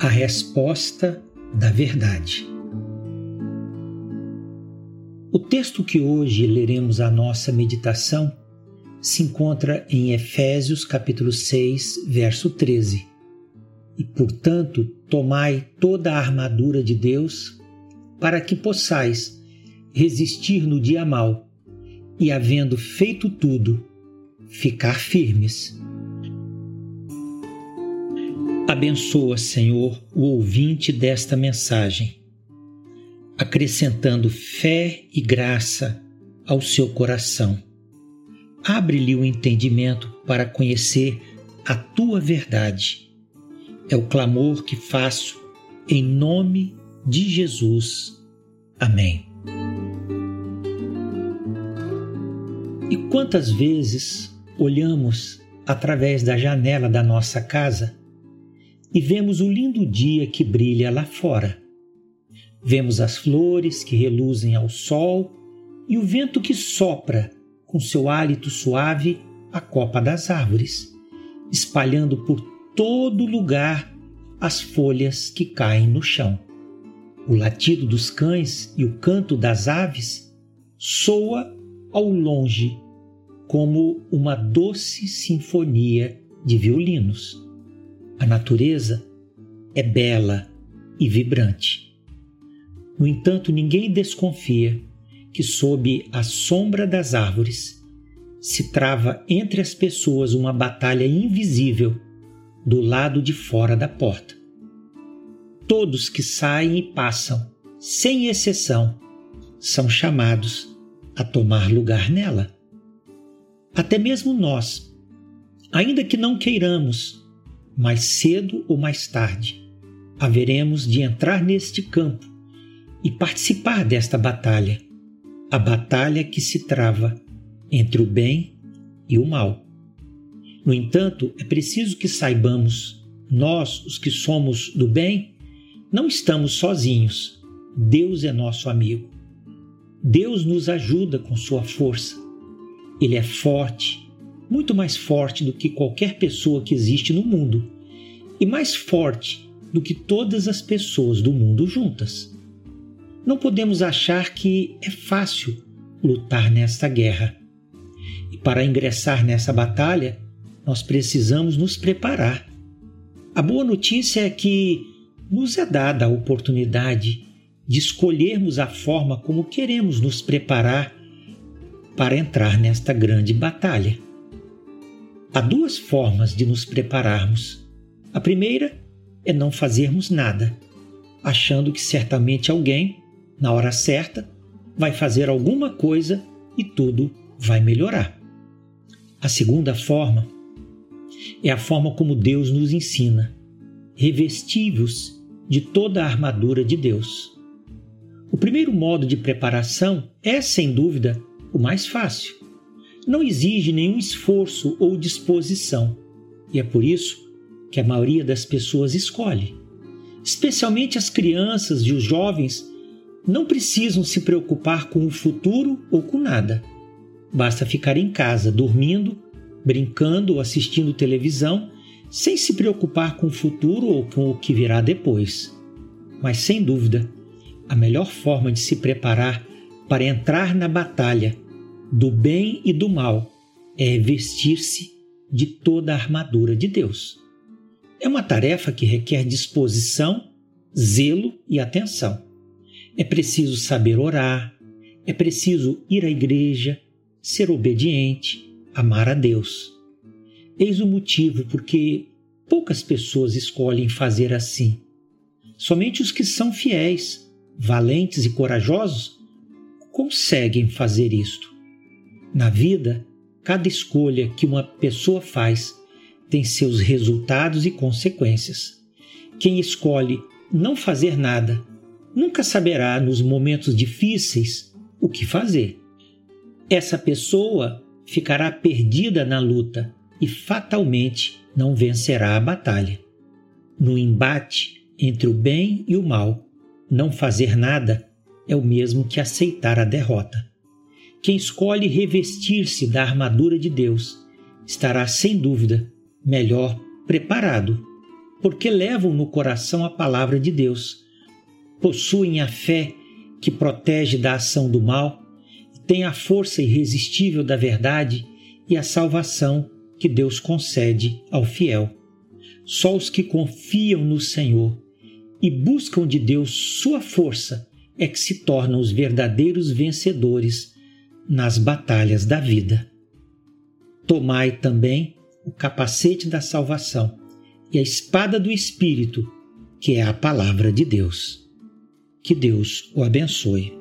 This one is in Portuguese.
A resposta da verdade. O texto que hoje leremos a nossa meditação se encontra em Efésios capítulo 6, verso 13. E, portanto, tomai toda a armadura de Deus, para que possais resistir no dia mau, e havendo feito tudo, ficar firmes. Abençoa, Senhor, o ouvinte desta mensagem, acrescentando fé e graça ao seu coração. Abre-lhe o entendimento para conhecer a tua verdade. É o clamor que faço em nome de Jesus. Amém. E quantas vezes olhamos através da janela da nossa casa e vemos o lindo dia que brilha lá fora. Vemos as flores que reluzem ao sol e o vento que sopra com seu hálito suave a copa das árvores, espalhando por todo lugar as folhas que caem no chão. O latido dos cães e o canto das aves soa ao longe como uma doce sinfonia de violinos. A natureza é bela e vibrante. No entanto, ninguém desconfia que, sob a sombra das árvores, se trava entre as pessoas uma batalha invisível do lado de fora da porta. Todos que saem e passam, sem exceção, são chamados a tomar lugar nela até mesmo nós, ainda que não queiramos, mais cedo ou mais tarde, haveremos de entrar neste campo e participar desta batalha, a batalha que se trava entre o bem e o mal. No entanto, é preciso que saibamos, nós, os que somos do bem, não estamos sozinhos. Deus é nosso amigo. Deus nos ajuda com sua força ele é forte, muito mais forte do que qualquer pessoa que existe no mundo e mais forte do que todas as pessoas do mundo juntas. Não podemos achar que é fácil lutar nesta guerra. E para ingressar nessa batalha, nós precisamos nos preparar. A boa notícia é que nos é dada a oportunidade de escolhermos a forma como queremos nos preparar para entrar nesta grande batalha. Há duas formas de nos prepararmos. A primeira é não fazermos nada, achando que certamente alguém, na hora certa, vai fazer alguma coisa e tudo vai melhorar. A segunda forma é a forma como Deus nos ensina, revestivos de toda a armadura de Deus. O primeiro modo de preparação é, sem dúvida, o mais fácil. Não exige nenhum esforço ou disposição, e é por isso que a maioria das pessoas escolhe. Especialmente as crianças e os jovens não precisam se preocupar com o futuro ou com nada. Basta ficar em casa, dormindo, brincando ou assistindo televisão, sem se preocupar com o futuro ou com o que virá depois. Mas sem dúvida, a melhor forma de se preparar para entrar na batalha do bem e do mal é vestir-se de toda a armadura de Deus. É uma tarefa que requer disposição, zelo e atenção. É preciso saber orar, é preciso ir à igreja, ser obediente, amar a Deus. Eis o motivo porque poucas pessoas escolhem fazer assim. Somente os que são fiéis, valentes e corajosos conseguem fazer isto. Na vida, cada escolha que uma pessoa faz tem seus resultados e consequências. Quem escolhe não fazer nada nunca saberá nos momentos difíceis o que fazer. Essa pessoa ficará perdida na luta e fatalmente não vencerá a batalha. No embate entre o bem e o mal, não fazer nada é o mesmo que aceitar a derrota. Quem escolhe revestir-se da armadura de Deus estará, sem dúvida, melhor preparado. porque levam no coração a palavra de Deus, possuem a fé que protege da ação do mal, têm a força irresistível da verdade e a salvação que Deus concede ao fiel. Só os que confiam no Senhor e buscam de Deus sua força é que se tornam os verdadeiros vencedores nas batalhas da vida. Tomai também o capacete da salvação e a espada do Espírito, que é a palavra de Deus. Que Deus o abençoe.